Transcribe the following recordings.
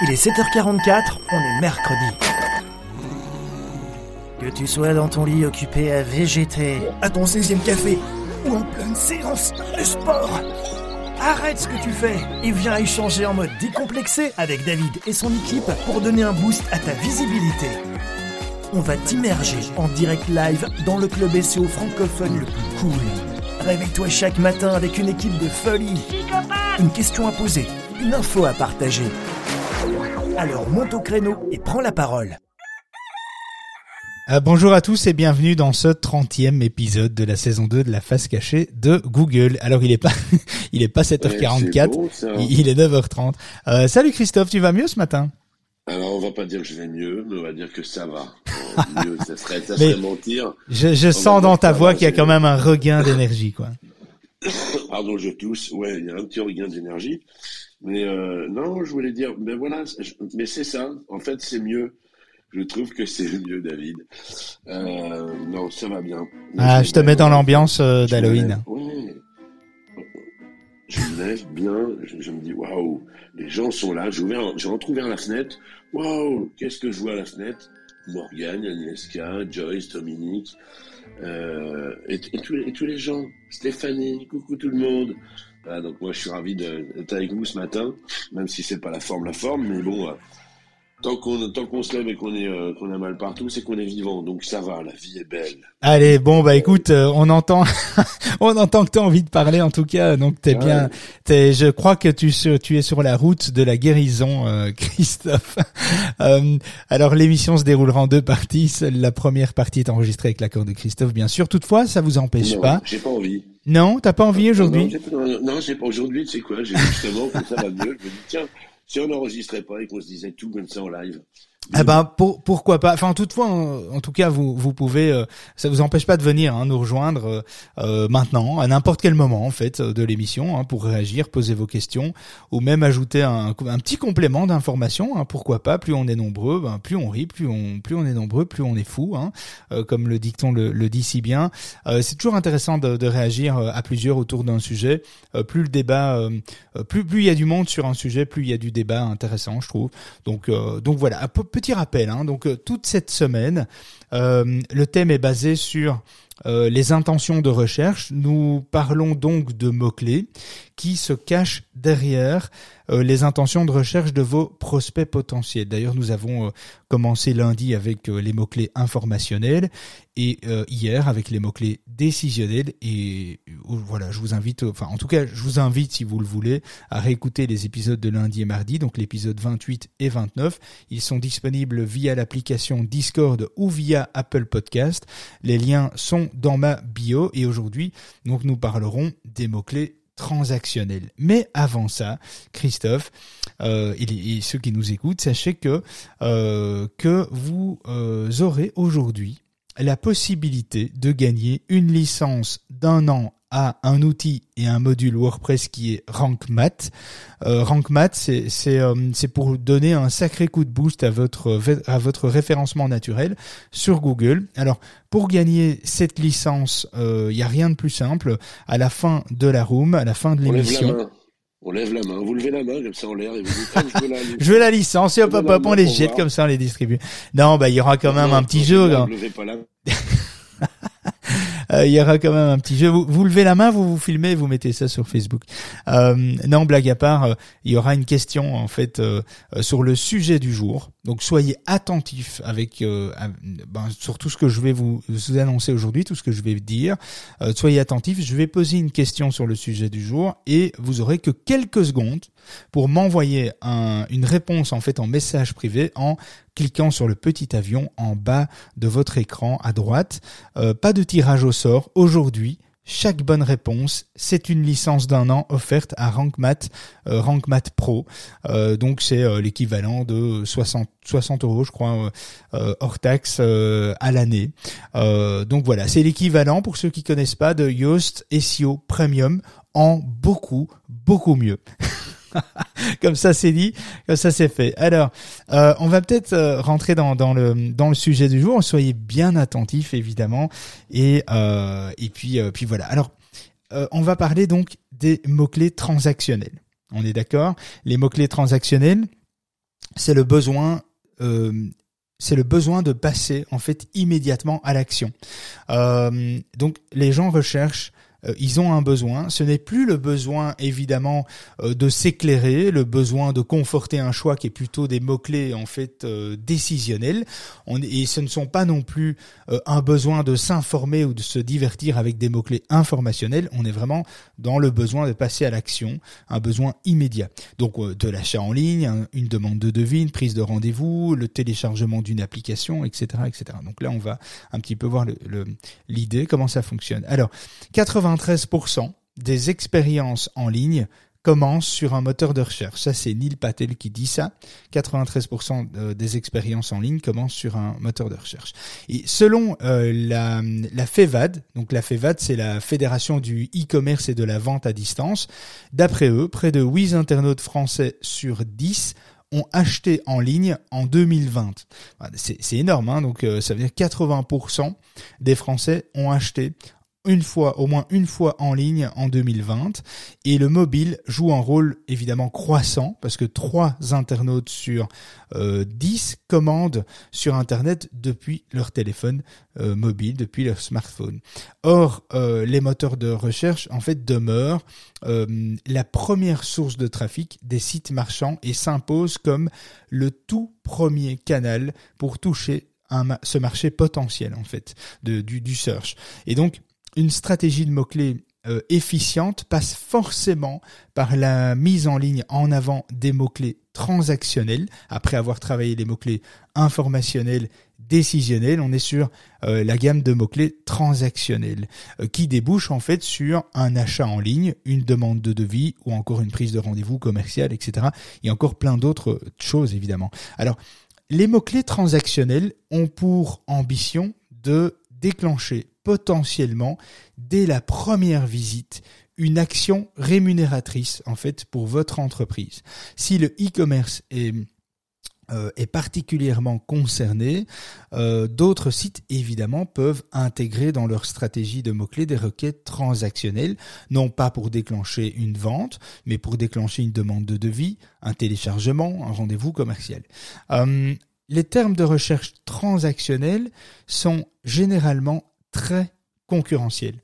Il est 7h44, on est mercredi. Que tu sois dans ton lit occupé à végéter, à ton 16e café, ou en pleine séance de sport, arrête ce que tu fais et viens échanger en mode décomplexé avec David et son équipe pour donner un boost à ta visibilité. On va t'immerger en direct live dans le club SEO francophone le plus cool. Réveille-toi chaque matin avec une équipe de folie. Une question à poser, une info à partager. Alors monte au créneau et prends la parole. Euh, bonjour à tous et bienvenue dans ce 30e épisode de la saison 2 de la face cachée de Google. Alors il est pas il est pas 7h44, Ouais, c'est beau, ça. il est 9h30. Euh, salut Christophe, tu vas mieux ce matin? Alors, on va pas dire que je vais mieux, mais on va dire que ça va. Euh, mieux, ça serait, ça Mais- serait mentir. Je, je sens dans ta voix qu'il y a quand même un regain d'énergie quoi. Pardon, je tousse. Ouais, il y a un petit regain d'énergie. Mais euh, non, je voulais dire, mais voilà, je- mais c'est ça. En fait, c'est mieux. Je trouve que c'est mieux, David. Euh, non, ça va bien. Ah, je te mets dans l'ambiance euh, d'Halloween. ouais. Je me lève bien, je, je me dis waouh, les gens sont là. J'ai ouvert, j'ai entrouvert la fenêtre. Waouh, qu'est-ce que je vois à la fenêtre? Morgane, Agnieszka, Joyce, Dominique, euh, et, et tous et tous les gens. Stéphanie, coucou tout le monde. Voilà, donc moi je suis ravi d'être avec vous ce matin, même si c'est pas la forme la forme, mais bon. Tant qu'on tant qu'on se lève et qu'on est euh, qu'on a mal partout, c'est qu'on est vivant, donc ça va, la vie est belle. Allez, bon bah écoute, euh, on entend on entend que tu as envie de parler en tout cas, donc t'es Ouais. bien t'es je crois que tu tu es sur la route de la guérison euh, Christophe. Euh, alors l'émission se déroulera en deux parties, la première partie est enregistrée avec l'accord de Christophe bien sûr. Toutefois, ça vous empêche Non, pas J'ai pas envie. Non, t'as pas envie Non, aujourd'hui? j'ai pas- Non, non, j'ai pas aujourd'hui, tu sais quoi, j'ai justement que ça va mieux. Je me dis, tiens, si on n'enregistrait pas et qu'on se disait tout comme ça en live. Eh ben pour, pourquoi pas? Enfin toutefois, en, tout cas, vous vous pouvez, euh, ça vous empêche pas de venir hein, nous rejoindre euh, euh, maintenant à n'importe quel moment en fait euh, de l'émission hein, pour réagir, poser vos questions ou même ajouter un, petit complément d'information. Hein, pourquoi pas? Plus on est nombreux, ben, plus on rit, plus on plus on est nombreux, plus on est fou. Hein, euh, comme le dicton le, dit si bien. C'est toujours intéressant de, de réagir à plusieurs autour d'un sujet. Plus le débat, plus plus il y a du monde sur un sujet, plus il y a du débat intéressant, je trouve. Donc, donc voilà, petit rappel. Hein, donc euh, toute cette semaine, euh, le thème est basé sur euh, les intentions de recherche. Nous parlons donc de mots-clés qui se cachent derrière les intentions de recherche de vos prospects potentiels. D'ailleurs, nous avons commencé lundi avec les mots-clés informationnels et euh, hier avec les mots-clés décisionnels. Et euh, voilà, je vous invite, enfin en tout cas, je vous invite si vous le voulez à réécouter les épisodes de lundi et mardi, donc l'épisode 28 et 29. Ils sont disponibles via l'application Discord ou via Apple Podcast. Les liens sont dans ma bio et aujourd'hui, donc nous parlerons des mots-clés transactionnels. Mais avant ça, Christophe, euh, et, ceux qui nous écoutent, sachez que que vous aurez aujourd'hui la possibilité de gagner une licence d'un an à un outil et un module WordPress qui est Rank Math. Euh, Rank Math, c'est c'est euh, c'est pour donner un sacré coup de boost à votre à votre référencement naturel sur Google. Alors pour gagner cette licence, il y a rien de plus simple. À la fin de la room, à la fin de l'émission. On lève la main. Vous levez la main comme ça en l'air et vous dites, ah, je veux la je veux la licence et hop hop hop, on les jette voir. comme ça, on les distribue. Non, bah il y aura quand même Non, un petit non, jeu. non. Levez pas la main. Euh, il y aura quand même un petit jeu. Vous, levez la main, vous vous filmez, vous mettez ça sur Facebook. Euh, non, blague à part, euh, il y aura une question en fait sur le sujet du jour. Donc soyez attentifs avec ben, sur tout ce que je vais vous, vous annoncer aujourd'hui, tout ce que je vais dire. Soyez attentifs. Je vais poser une question sur le sujet du jour et vous aurez que quelques secondes pour m'envoyer un- une réponse en fait en message privé en cliquant sur le petit avion en bas de votre écran à droite. Euh, pas de tirage au sort aujourd'hui. Chaque bonne réponse, c'est une licence d'un an offerte à Rank Math, euh, Rank Math Pro. Euh, donc c'est l'équivalent de 60, 60 euros, je crois, hors taxe à l'année. Donc voilà, c'est l'équivalent pour ceux qui connaissent pas de Yoast SEO Premium en beaucoup, beaucoup mieux. comme ça c'est dit, comme ça c'est fait. Alors, euh, on va peut-être euh, rentrer dans, dans le dans le sujet du jour. Soyez bien attentifs évidemment et euh, et puis euh, puis voilà. Alors, euh, on va parler donc des mots clés transactionnels. On est d'accord? Les mots clés transactionnels. c'est le besoin c'est le besoin de passer en fait immédiatement à l'action. donc les gens recherchent euh, ils ont un besoin. Ce n'est plus le besoin évidemment euh, de s'éclairer, le besoin de conforter un choix qui est plutôt des mots-clés en fait euh, décisionnels. On, et ce ne sont pas non plus un besoin de s'informer ou de se divertir avec des mots-clés informationnels. On est vraiment dans le besoin de passer à l'action, un besoin immédiat. Donc de l'achat en ligne, une demande de devis, une prise de rendez-vous, le téléchargement d'une application, etc., etc. Donc là, on va un petit peu voir l'idée, le, comment ça fonctionne. Alors, 80 93% des expériences en ligne commencent sur un moteur de recherche. Ça, c'est Neil Patel qui dit ça. 93% euh, des expériences en ligne commencent sur un moteur de recherche. Et selon euh, la, FEVAD, donc la FEVAD, c'est la Fédération du e-commerce et de la vente à distance, d'après eux, près de 8 internautes français sur 10 ont acheté en ligne en 2020. C'est énorme, hein donc euh, ça veut dire 80% des Français ont acheté une fois, au moins une fois en ligne en 2020. Et le mobile joue un rôle évidemment croissant parce que trois internautes sur euh, 10 commandent sur Internet depuis leur téléphone euh, mobile, depuis leur smartphone. Or, euh, les moteurs de recherche en fait demeurent euh, la première source de trafic des sites marchands et s'imposent comme le tout premier canal pour toucher un, ce marché potentiel en fait de, du, du search. Et donc une stratégie de mots-clés euh, efficiente passe forcément par la mise en ligne en avant des mots-clés transactionnels. Après avoir travaillé les mots-clés informationnels, décisionnels, on est sur euh, la gamme de mots-clés transactionnels euh, qui débouche en fait sur un achat en ligne, une demande de devis ou encore une prise de rendez-vous commercial, etc. Et encore plein d'autres choses évidemment. Alors, les mots-clés transactionnels ont pour ambition de déclencher potentiellement, dès la première visite, une action rémunératrice en fait pour votre entreprise. Si le e-commerce est euh, particulièrement concerné, euh, d'autres sites évidemment peuvent intégrer dans leur stratégie de mots-clés des requêtes transactionnelles, non pas pour déclencher une vente, mais pour déclencher une demande de devis, un téléchargement, un rendez-vous commercial. Euh, les termes de recherche transactionnels sont généralement très concurrentiel.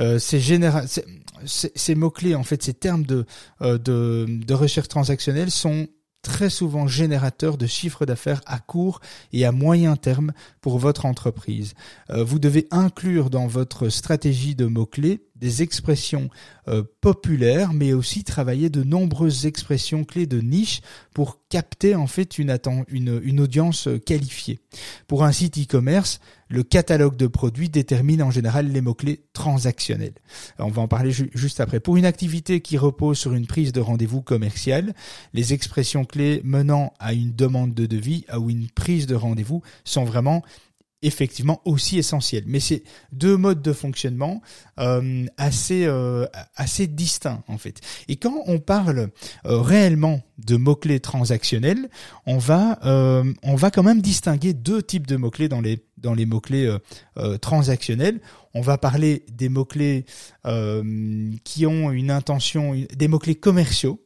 Euh, ces, mots-clés, en fait, ces termes de, euh, de recherche transactionnelle sont très souvent générateurs de chiffres d'affaires à court et à moyen terme pour votre entreprise. Euh, vous devez inclure dans votre stratégie de mots-clés des expressions euh, populaires, mais aussi travailler de nombreuses expressions clés de niche pour capter en fait une, une, une audience euh, qualifiée. Pour un site e-commerce, le catalogue de produits détermine en général les mots-clés transactionnels. on va en parler juste après. Pour une activité qui repose sur une prise de rendez-vous commercial, les expressions clés menant à une demande de devis ou une prise de rendez-vous sont vraiment effectivement aussi essentiel. Mais c'est deux modes de fonctionnement euh, assez euh, assez distincts en fait. Et quand on parle euh, réellement de mots clés transactionnels, on va on va quand même distinguer deux types de mots clés dans les dans les mots clés transactionnels. On va parler des mots clés qui ont une intention, des mots clés commerciaux.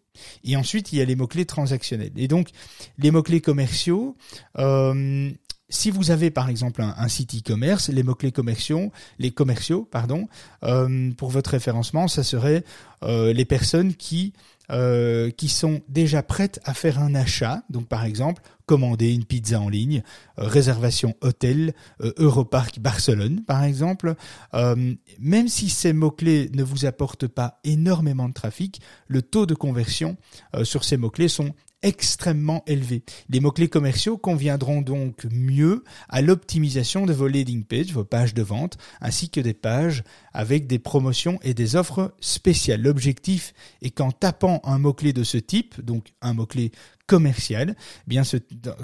Et ensuite, il y a les mots-clés transactionnels. Et donc, les mots-clés commerciaux, euh, si vous avez par exemple un, site e-commerce, les mots-clés commerciaux, les commerciaux, pardon, euh, pour votre référencement, ça serait euh, les personnes qui euh, qui sont déjà prêtes à faire un achat. Donc par exemple, commander une pizza en ligne, réservation hôtel, Europark Barcelone par exemple. même si ces mots-clés ne vous apportent pas énormément de trafic, le taux de conversion sur ces mots-clés sont extrêmement élevé. Les mots-clés commerciaux conviendront donc mieux à l'optimisation de vos landing pages, vos pages de vente, ainsi que des pages avec des promotions et des offres spéciales. L'objectif est qu'en tapant un mot-clé de ce type, donc un mot-clé commercial, eh bien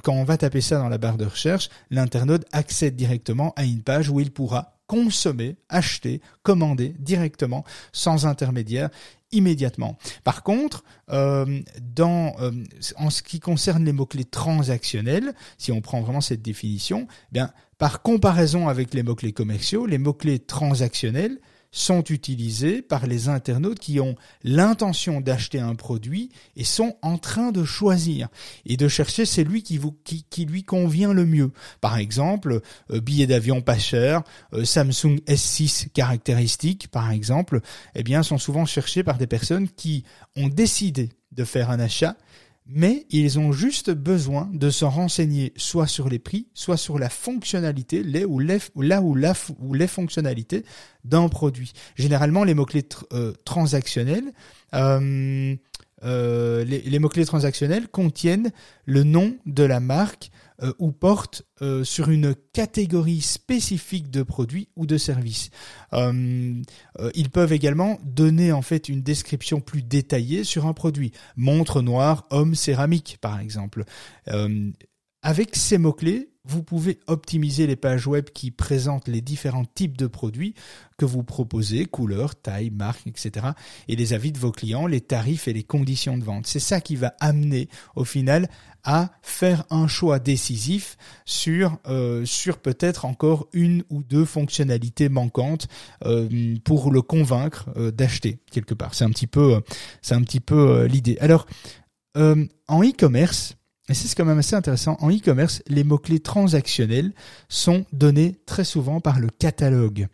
quand on va taper ça dans la barre de recherche, l'internaute accède directement à une page où il pourra consommer, acheter, commander directement, sans intermédiaire, immédiatement. Par contre, euh, dans, euh, en ce qui concerne les mots-clés transactionnels, si on prend vraiment cette définition, eh bien, par comparaison avec les mots-clés commerciaux, les mots-clés transactionnels sont utilisés par les internautes qui ont l'intention d'acheter un produit et sont en train de choisir et de chercher celui qui, lui convient le mieux. Par exemple, euh, billet d'avion pas cher, euh, Samsung S6 caractéristiques, par exemple, eh sont souvent cherchés par des personnes qui ont décidé de faire un achat mais ils ont juste besoin de se renseigner soit sur les prix, soit sur la fonctionnalité, ou les, là où la ou les fonctionnalités d'un produit. Généralement, les mots-clés euh, euh, euh, les mots-clés transactionnels contiennent le nom de la marque, euh, ou portent euh, sur une catégorie spécifique de produits ou de services. Euh, ils peuvent également donner en fait une description plus détaillée sur un produit. Montre noire, homme céramique par exemple. avec ces mots-clés, vous pouvez optimiser les pages web qui présentent les différents types de produits que vous proposez, couleur, taille, marque, etc. et les avis de vos clients, les tarifs et les conditions de vente. C'est ça qui va amener au final à faire un choix décisif sur euh, sur peut-être encore une ou deux fonctionnalités manquantes euh, pour le convaincre euh, d'acheter quelque part. C'est un petit peu c'est un petit peu l'idée. Alors en e-commerce, et c'est quand même assez intéressant. En e-commerce, les mots-clés transactionnels sont donnés très souvent par le catalogue.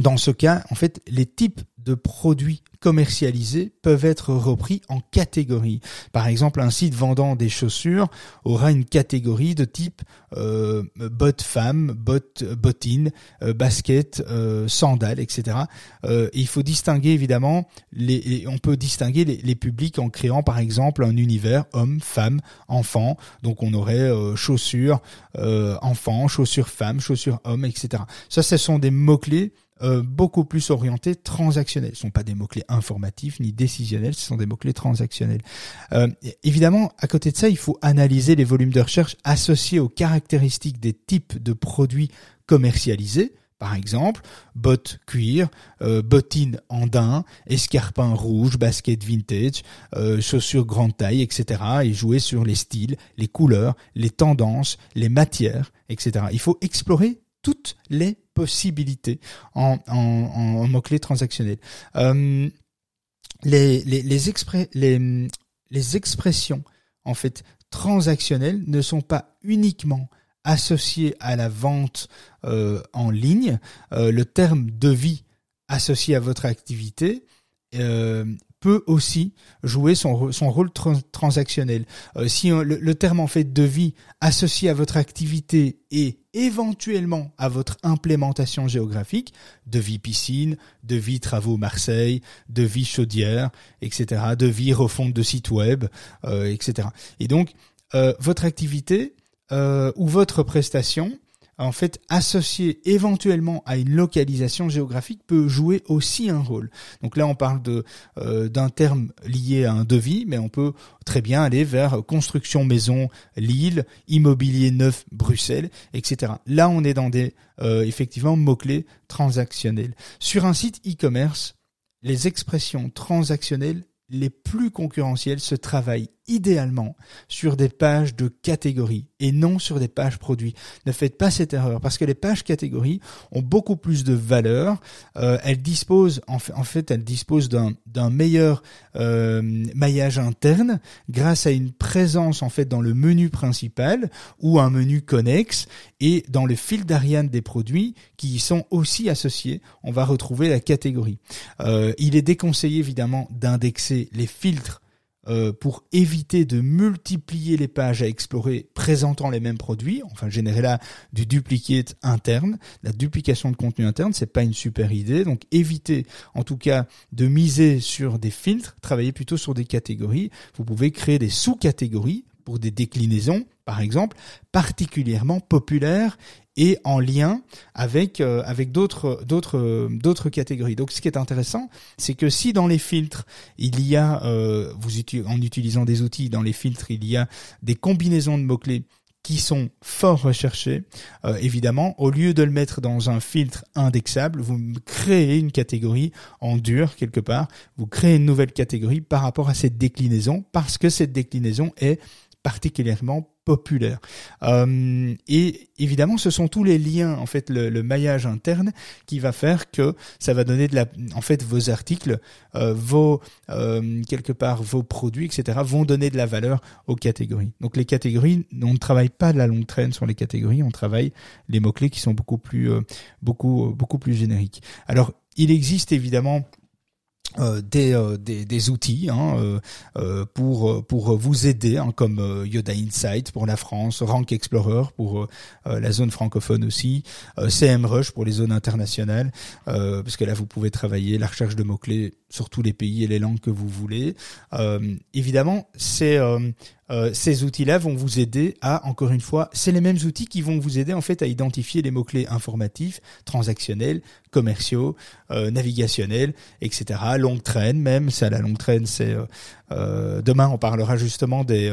Dans ce cas, en fait, les types de produits commercialisés peuvent être repris en catégories. Par exemple, un site vendant des chaussures aura une catégorie de type euh, bottes femmes, bottes, bottines, euh, baskets, euh, sandales, etc. Euh, il faut distinguer évidemment, les, on peut distinguer les, les, publics en créant par exemple un univers homme, femme, enfant. Donc on aurait chaussures enfants, chaussures femmes, chaussures hommes, etc. Ça, ce sont des mots clés euh, beaucoup plus orientés transactionnels. Ce ne sont pas des mots-clés informatifs ni décisionnels, ce sont des mots-clés transactionnels. Euh, évidemment, à côté de ça, il faut analyser les volumes de recherche associés aux caractéristiques des types de produits commercialisés. Par exemple, bottes cuir, euh, bottines andin, escarpins rouges, basket vintage, euh, chaussures grande taille, etc. Et jouer sur les styles, les couleurs, les tendances, les matières, etc. Il faut explorer toutes les possibilités en, mots-clés transactionnels. Euh, les, les, les, les, expressions en fait transactionnelles ne sont pas uniquement associées à la vente euh, en ligne. Euh, le terme devis associé à votre activité peut aussi jouer son, son rôle transactionnel. Euh, si le, terme en fait devis associé à votre activité et éventuellement à votre implémentation géographique, devis piscine, devis travaux Marseille, devis chaudière, etc., devis refonte de site web, euh, etc. Et donc, euh, votre activité ou votre prestation en fait associé éventuellement à une localisation géographique peut jouer aussi un rôle. Donc là on parle de euh, d'un terme lié à un devis, mais on peut très bien aller vers construction maison Lille, immobilier neuf Bruxelles, etc. Là on est dans des euh, effectivement mots clés transactionnels. Sur un site e-commerce, les expressions transactionnelles les plus concurrentiels se travaillent idéalement sur des pages de catégories et non sur des pages produits. Ne faites pas cette erreur parce que les pages catégories ont beaucoup plus de valeur. Euh, elles disposent en fait, elles disposent d'un meilleur euh, maillage interne grâce à une présence en fait dans le menu principal ou un menu connexe et dans le fil d'Ariane des produits qui y sont aussi associés. On va retrouver la catégorie. Euh, il est déconseillé évidemment d'indexer les filtres euh, pour éviter de multiplier les pages à explorer présentant les mêmes produits, enfin générer là du duplicate interne, la duplication de contenu interne, c'est pas une super idée. Donc évitez en tout cas de miser sur des filtres, travaillez plutôt sur des catégories. Vous pouvez créer des sous-catégories pour des déclinaisons, par exemple, particulièrement populaires et en lien avec euh, avec d'autres d'autres d'autres catégories. Donc ce qui est intéressant, c'est que si dans les filtres il y a euh, vous en utilisant des outils dans les filtres il y a des combinaisons de mots clés qui sont fort recherchés, euh, évidemment, au lieu de le mettre dans un filtre indexable, vous créez une catégorie en dur quelque part, vous créez une nouvelle catégorie par rapport à cette déclinaison, parce que cette déclinaison est particulièrement populaire. Euh, et évidemment, ce sont tous les liens, en fait, le, maillage interne qui va faire que ça va donner de la, en fait, vos articles, euh, vos euh, quelque part vos produits, etc. vont donner de la valeur aux catégories. Donc les catégories, on ne travaille pas de la longue traîne sur les catégories, on travaille les mots clés qui sont beaucoup plus, beaucoup plus génériques. Alors il existe évidemment euh, des, euh, des, des, outils hein, euh, euh pour pour vous aider, hein, comme Yoda Insight pour la France, Rank Explorer pour la zone francophone aussi, CMrush pour les zones internationales, parce que là vous pouvez travailler la recherche de mots clés sur tous les pays et les langues que vous voulez. évidemment, c'est euh, ces outils-là vont vous aider à, encore une fois, c'est les mêmes outils qui vont vous aider en fait à identifier les mots-clés informatifs, transactionnels, commerciaux, euh, navigationnels, etc. Longue traîne même, ça la longue traîne c'est... Euh, euh demain on parlera justement des,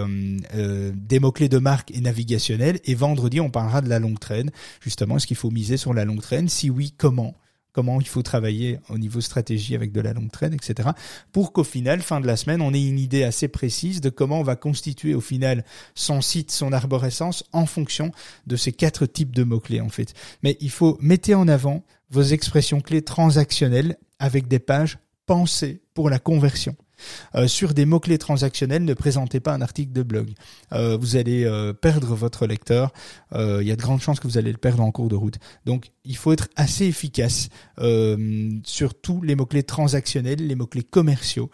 mots-clés de marque et navigationnels et vendredi on parlera de la longue traîne. Justement, est-ce qu'il faut miser sur la longue traîne? Si oui, comment? Comment il faut travailler au niveau stratégie avec de la longue traîne, etc. Pour qu'au final, fin de la semaine, on ait une idée assez précise de comment on va constituer au final son site, son arborescence en fonction de ces quatre types de mots-clés en fait. Mais il faut mettre en avant vos expressions clés transactionnelles avec des pages pensées pour la conversion. Euh, sur des mots-clés transactionnels, ne présentez pas un article de blog. Euh, vous allez euh, perdre votre lecteur. Il y a de grandes chances que vous allez le perdre en cours de route. Donc, il faut être assez efficace sur tous les mots-clés transactionnels, les mots-clés commerciaux.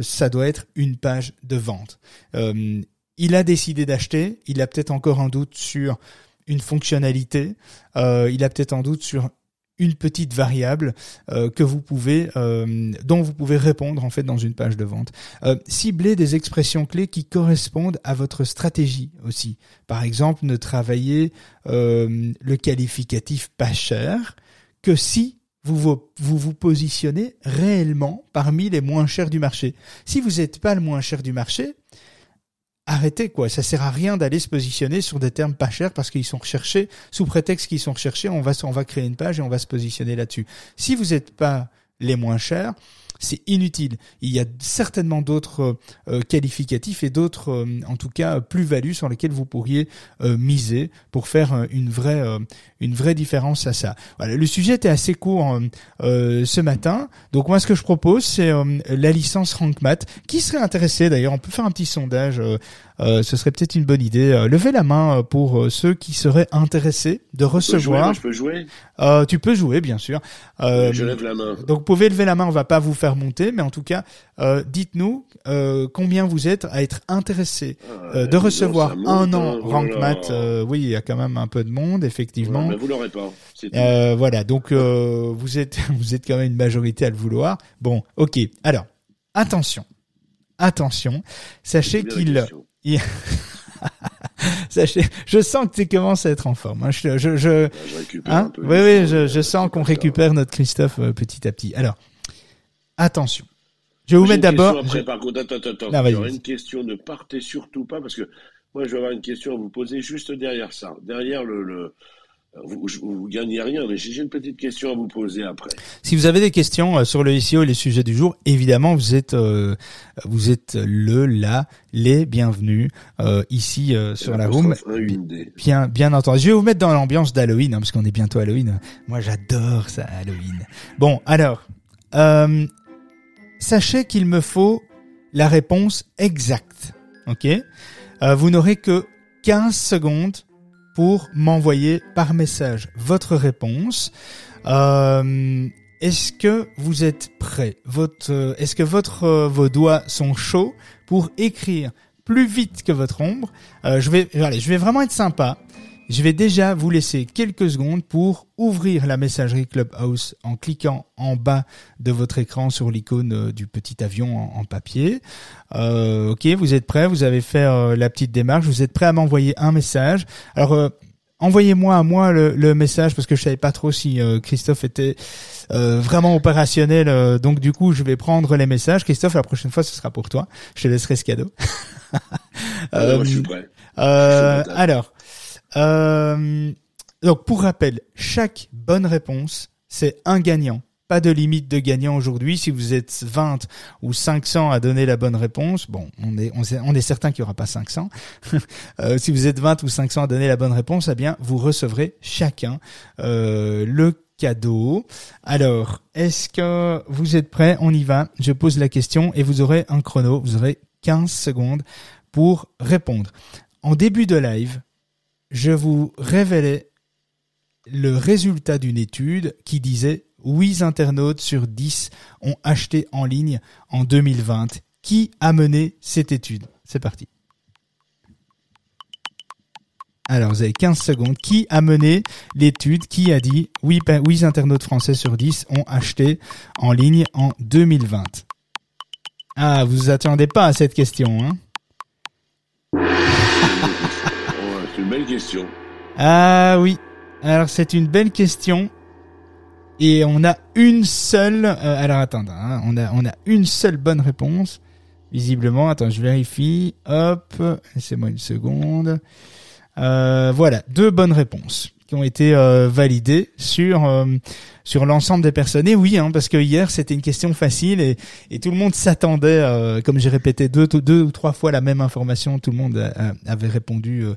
ça doit être une page de vente. il a décidé d'acheter. Il a peut-être encore un doute sur une fonctionnalité. il a peut-être un doute sur une petite variable euh, que vous pouvez, euh, dont vous pouvez répondre en fait dans une page de vente. Euh, ciblez des expressions clés qui correspondent à votre stratégie aussi. Par exemple, ne travaillez le qualificatif pas cher que si vous vous positionnez réellement parmi les moins chers du marché. Si vous n'êtes pas le moins cher du marché, arrêtez quoi. Ça sert à rien d'aller se positionner sur des termes pas chers parce qu'ils sont recherchés sous prétexte qu'ils sont recherchés. On va on va créer une page et on va se positionner là-dessus. Si vous n'êtes pas les moins chers, c'est inutile. Il y a certainement d'autres euh, euh, qualificatifs et d'autres, euh, en tout cas, plus-values sur lesquelles vous pourriez miser pour faire une vraie, une vraie différence à ça. Voilà, le sujet était assez court ce matin, donc moi ce que je propose c'est la licence RankMath. Qui serait intéressé d'ailleurs On peut faire un petit sondage euh, ce serait peut-être une bonne idée. Euh, levez la main euh, pour ceux qui seraient intéressés de recevoir. je peux jouer. tu peux jouer, bien sûr. je lève la main. Donc, vous pouvez lever la main. On va pas vous faire monter, mais en tout cas, dites-nous combien vous êtes à être intéressé ah, de recevoir un an oh Rank Math. oui, il y a quand même un peu de monde, effectivement. mais vous l'aurez pas. voilà. Donc, vous êtes vous êtes quand même une majorité à le vouloir. Bon, ok. Alors, attention attention, sachez qu'il Sachez, je sens que tu commences à être en forme. Hein. Je, je, je, hein oui, oui, je, je sens qu'on récupère notre Christophe euh, petit à petit. Alors, attention. Je vais vous mettre d'abord. Après, par contre, attends, attends, attends. Une question. Ne partez surtout pas parce que moi, je vais avoir une question à vous poser juste derrière ça, derrière le, le vous, vous gagnez rien, mais j'ai une petite question à vous poser après. Si vous avez des questions euh, sur le SEO et les sujets du jour, évidemment, vous êtes euh, vous êtes le, là, les bienvenus euh, ici sur la room. Bien, bien entendu. Je vais vous mettre dans l'ambiance d'Halloween, hein, parce qu'on est bientôt Halloween. Moi, j'adore ça, Halloween. Bon, alors, sachez qu'il me faut la réponse exacte. Ok? Vous n'aurez que 15 secondes pour m'envoyer par message votre réponse. Euh, est-ce que vous êtes prêt Votre, est-ce que votre euh, vos doigts sont chauds pour écrire plus vite que votre ombre? Euh, Je vais, allez, je vais vraiment être sympa. Je vais déjà vous laisser quelques secondes pour ouvrir la messagerie Clubhouse en cliquant en bas de votre écran sur l'icône euh, du petit avion en, papier. Euh, ok, vous êtes prêts, vous avez fait euh, la petite démarche, vous êtes prêts à m'envoyer un message? Alors envoyez-moi à moi le, message parce que je savais pas trop si Christophe était vraiment opérationnel. donc du coup, je vais prendre les messages. Christophe, la prochaine fois, ce sera pour toi. Je te laisserai ce cadeau. je suis prêt. alors, euh, donc pour rappel, chaque bonne réponse, c'est un gagnant pas de limite de gagnant aujourd'hui. Si vous êtes 20 ou 500 à donner la bonne réponse, bon, on est, on est, certain qu'il n'y aura pas 500. euh, si vous êtes 20 ou 500 à donner la bonne réponse, eh bien, vous recevrez chacun euh, le cadeau. Alors, est-ce que vous êtes prêts? On y va. Je pose la question et vous aurez un chrono. Vous aurez 15 secondes pour répondre. En début de live, je vous révélais le résultat d'une étude qui disait 8 internautes sur 10 ont acheté en ligne en 2020. Qui a mené cette étude? C'est parti. Alors, vous avez 15 secondes. Qui a mené l'étude Qui a dit 8, 8 internautes français sur 10 ont acheté en ligne en 2020 Ah, vous attendez pas à cette question, hein? Belle question. Ah oui. Alors, c'est une belle question. Et on a une seule. euh, alors attends, hein, on a on a une seule bonne réponse. Visiblement, attends, je vérifie. Hop, laissez-moi une seconde. Euh, voilà, deux bonnes réponses qui ont été euh, validées sur euh, sur l'ensemble des personnes. Et oui, hein, parce que hier c'était une question facile et, tout le monde s'attendait, euh, comme j'ai répété deux, ou trois fois la même information, tout le monde avait répondu euh,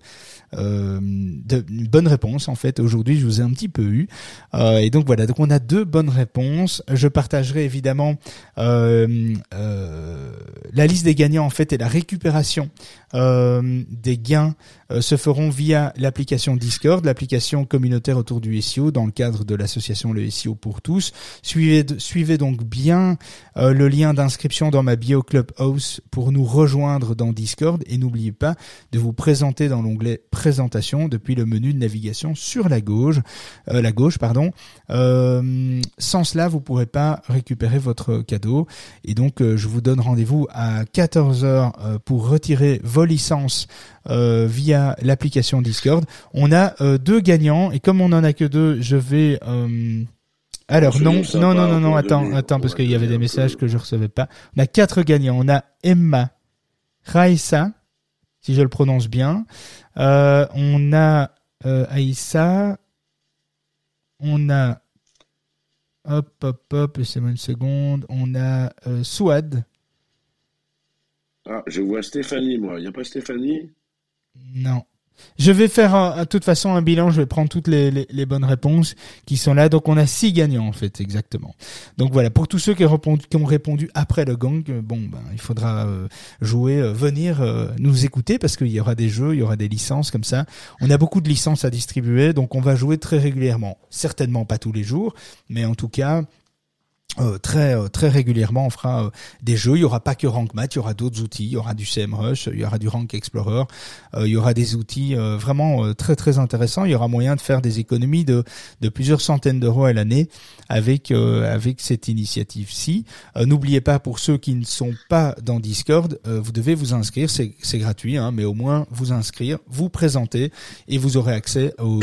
euh, de, bonne réponse en fait. Aujourd'hui, je vous ai un petit peu eu. Et donc voilà, donc on a deux bonnes réponses. Je partagerai évidemment la liste des gagnants en fait et la récupération des gains se feront via l'application Discord, l'application communautaire autour du SEO dans le cadre de l'association Le SEO pour tous. Suivez, donc bien euh, le lien d'inscription dans ma bio Clubhouse pour nous rejoindre dans Discord et n'oubliez pas de vous présenter dans l'onglet présentation depuis le menu de navigation sur la gauche, euh, la gauche pardon. Euh, sans cela, vous pourrez pas récupérer votre cadeau et donc je vous donne rendez-vous à 14h euh, pour retirer vos licences via l'application Discord. On a deux gagnants et comme on en a que deux, je vais alors C'est non, non, non, non, on non, attends, attends, parce qu'il y avait des messages que je recevais pas. On a quatre gagnants. On a Emma, Raissa, si je le prononce bien. Euh, on a euh, Aïssa. On a hop, hop, hop, laissez-moi une seconde. On a euh, Souad. Ah, je vois Stéphanie, moi. Il n'y a pas Stéphanie? Non. Je vais faire euh, de toute façon un bilan, je vais prendre toutes les, les, les bonnes réponses qui sont là. Donc on a six gagnants en fait, exactement. Donc voilà, pour tous ceux qui ont répondu, qui ont répondu après le gang, euh, bon ben il faudra euh, jouer, venir nous écouter parce qu'il y aura des jeux, il y aura des licences comme ça. On a beaucoup de licences à distribuer, donc on va jouer très régulièrement. Certainement pas tous les jours, mais en tout cas euh, très euh, très régulièrement on fera euh, des jeux. Il y aura pas que Rank Math il y aura d'autres outils. Il y aura du CMrush il y aura du Rank Explorer. Euh, il y aura des outils euh, vraiment euh, très très intéressants. Il y aura moyen de faire des économies de de plusieurs centaines d'euros à l'année avec avec cette initiative ci n'oubliez pas pour ceux qui ne sont pas dans Discord vous devez vous inscrire. C'est c'est gratuit hein, mais au moins vous inscrire vous présenter et vous aurez accès au,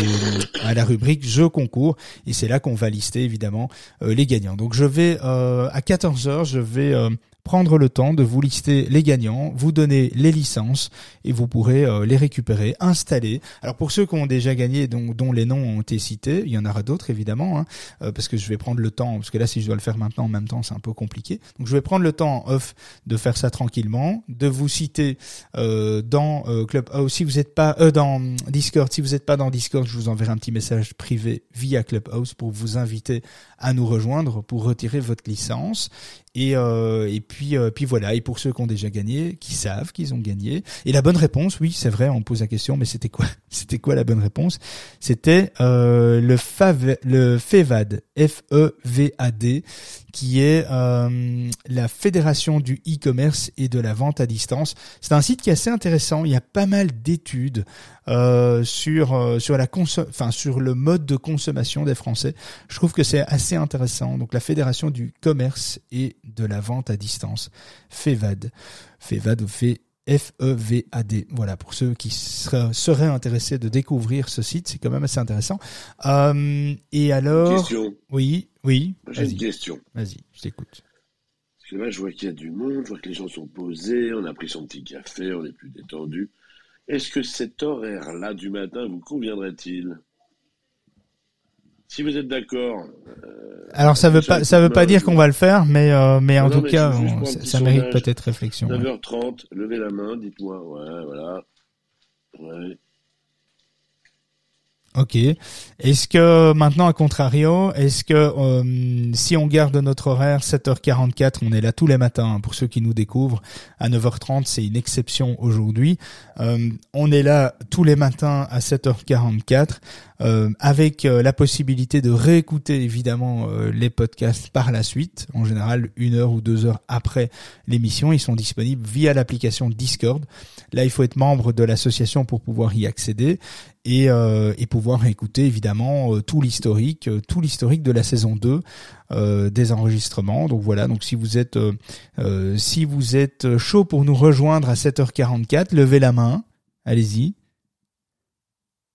à la rubrique jeux concours. Et c'est là qu'on va lister évidemment les gagnants. Donc je vais euh, à 14h, je vais euh, prendre le temps de vous lister les gagnants, vous donner les licences et vous pourrez euh, les récupérer, installer. Alors pour ceux qui ont déjà gagné, dont, dont les noms ont été cités, il y en aura d'autres évidemment, hein, euh, parce que je vais prendre le temps, parce que là si je dois le faire maintenant en même temps, c'est un peu compliqué. Donc je vais prendre le temps off de faire ça tranquillement, de vous citer euh, dans euh, Clubhouse. Si vous n'êtes pas dans Discord, si vous n'êtes pas dans Discord, je vous enverrai un petit message privé via Clubhouse pour vous inviter à nous rejoindre pour retirer votre licence. Et, euh, et puis, euh, puis voilà. Et pour ceux qui ont déjà gagné, qui savent qu'ils ont gagné. Et la bonne réponse, oui, c'est vrai, on pose la question, mais c'était quoi C'était quoi la bonne réponse? C'était euh, le FAV, le FEVAD, F-E-V-A-D, qui est euh, la fédération du e-commerce et de la vente à distance. C'est un site qui est assez intéressant. Il y a pas mal d'études euh, sur euh, sur la enfin sur le mode de consommation des Français. Je trouve que c'est assez intéressant. Donc la fédération du commerce et de la vente à distance, FEVAD, FEVAD ou fait F-E-V-A-D. Voilà, pour ceux qui seraient, seraient intéressés de découvrir ce site, c'est quand même assez intéressant. Euh, et alors, Question. oui, oui, J'ai une question. vas-y, je t'écoute. Parce que là, je vois qu'il y a du monde, je vois que les gens sont posés, on a pris son petit café, on est plus détendu. Est-ce que cet horaire-là du matin vous conviendrait-il? Si vous êtes d'accord. Euh, Alors ça veut pas, ça veut pas dire qu'on va le faire, mais euh, mais en tout cas, ça, mérite peut-être réflexion. 9h30, levez la main, dites-moi, ouais, voilà. Ouais. Ok. Est-ce que maintenant, à contrario, est-ce que euh, si on garde notre horaire 7h44, on est là tous les matins hein, pour ceux qui nous découvrent. À 9h30, c'est une exception aujourd'hui. Euh, on est là tous les matins à 7h44 euh, avec la possibilité de réécouter évidemment les podcasts par la suite. En général, une heure ou deux heures après l'émission, ils sont disponibles via l'application Discord. Là, il faut être membre de l'association pour pouvoir y accéder et, euh, et pouvoir écouter évidemment euh, tout l'historique, euh, tout l'historique de la saison 2 euh, des enregistrements. Donc voilà, donc si vous êtes si vous êtes chaud pour nous rejoindre à 7h44, levez la main, allez-y.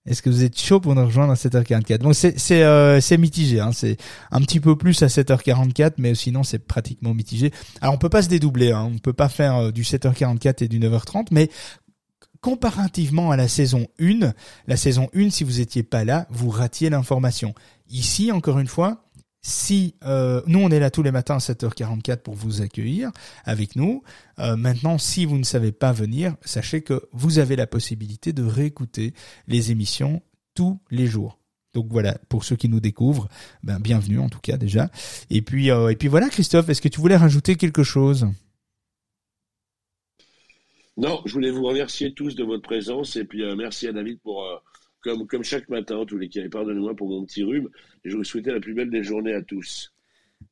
Est-ce que vous êtes chaud pour nous rejoindre à 7h44 Bon, c'est c'est c'est mitigé, hein. c'est un petit peu plus à 7h44, mais sinon c'est pratiquement mitigé. Alors on peut pas se dédoubler, hein. on peut pas faire du 7h44 et du 9h30, mais comparativement à la saison 1, la saison 1, si vous étiez pas là, vous ratiez l'information. Ici, encore une fois, si euh, nous on est là tous les matins à 7h44 pour vous accueillir avec nous. Euh, maintenant, si vous ne savez pas venir, sachez que vous avez la possibilité de réécouter les émissions tous les jours. Donc voilà, pour ceux qui nous découvrent, ben bienvenue en tout cas déjà. Et puis euh, et puis voilà, Christophe, est-ce que tu voulais rajouter quelque chose? Non, je voulais vous remercier tous de votre présence et puis euh, merci à David pour, euh, comme, chaque matin, tous les cas, pardonnez-moi pour mon petit rhume, et je vous souhaite la plus belle des journées à tous.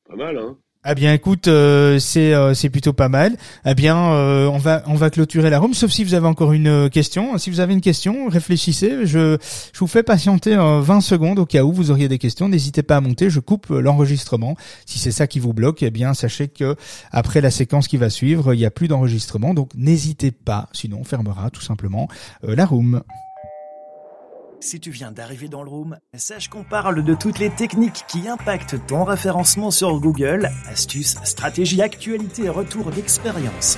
Pas mal, hein? Ah bien, écoute, euh, c'est euh, c'est plutôt pas mal. Eh bien, euh, on va on va clôturer la room, sauf si vous avez encore une question. Si vous avez une question, réfléchissez. Je je vous fais patienter 20 secondes au cas où vous auriez des questions. N'hésitez pas à monter. Je coupe l'enregistrement. Si c'est ça qui vous bloque, eh bien sachez que après la séquence qui va suivre, il n'y a plus d'enregistrement. Donc n'hésitez pas. Sinon, on fermera tout simplement la room. Si tu viens d'arriver dans le room, sache qu'on parle de toutes les techniques qui impactent ton référencement sur Google, astuces, stratégies, actualités et retours d'expérience.